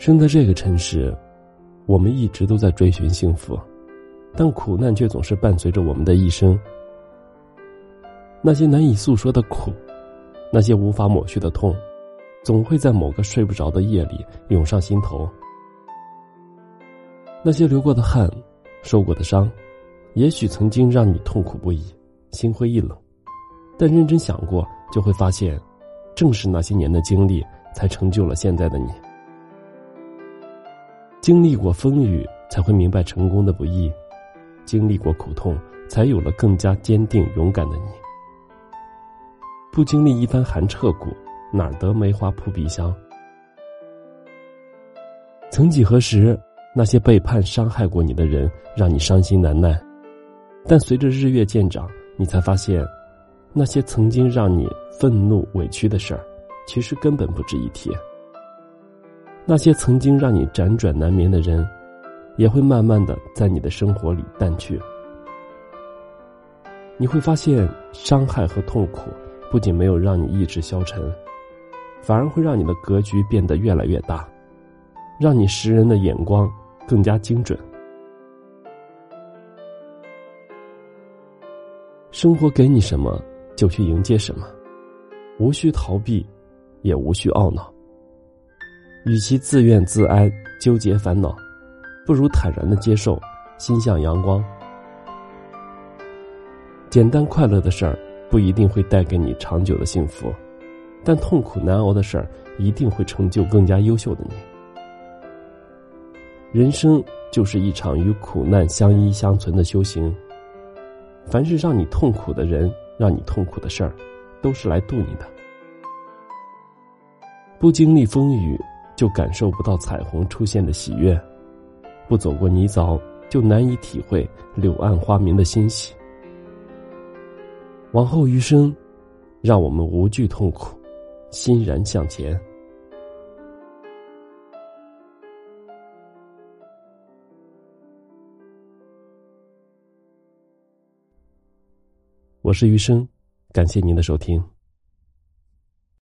生在这个城市，我们一直都在追寻幸福，但苦难却总是伴随着我们的一生。那些难以诉说的苦，那些无法抹去的痛，总会在某个睡不着的夜里涌上心头。那些流过的汗，受过的伤，也许曾经让你痛苦不已，心灰意冷，但认真想过，就会发现，正是那些年的经历，才成就了现在的你。经历过风雨，才会明白成功的不易；经历过苦痛，才有了更加坚定勇敢的你。不经历一番寒彻骨，哪得梅花扑鼻香？曾几何时，那些背叛、伤害过你的人，让你伤心难耐；但随着日月渐长，你才发现，那些曾经让你愤怒、委屈的事儿，其实根本不值一提。那些曾经让你辗转难眠的人，也会慢慢的在你的生活里淡去。你会发现，伤害和痛苦。不仅没有让你意志消沉，反而会让你的格局变得越来越大，让你识人的眼光更加精准。生活给你什么，就去迎接什么，无需逃避，也无需懊恼。与其自怨自哀、纠结烦恼，不如坦然的接受，心向阳光。简单快乐的事儿。不一定会带给你长久的幸福，但痛苦难熬的事儿一定会成就更加优秀的你。人生就是一场与苦难相依相存的修行。凡是让你痛苦的人，让你痛苦的事儿，都是来渡你的。不经历风雨，就感受不到彩虹出现的喜悦；不走过泥沼，就难以体会柳暗花明的欣喜。往后余生，让我们无惧痛苦，欣然向前。我是余生，感谢您的收听。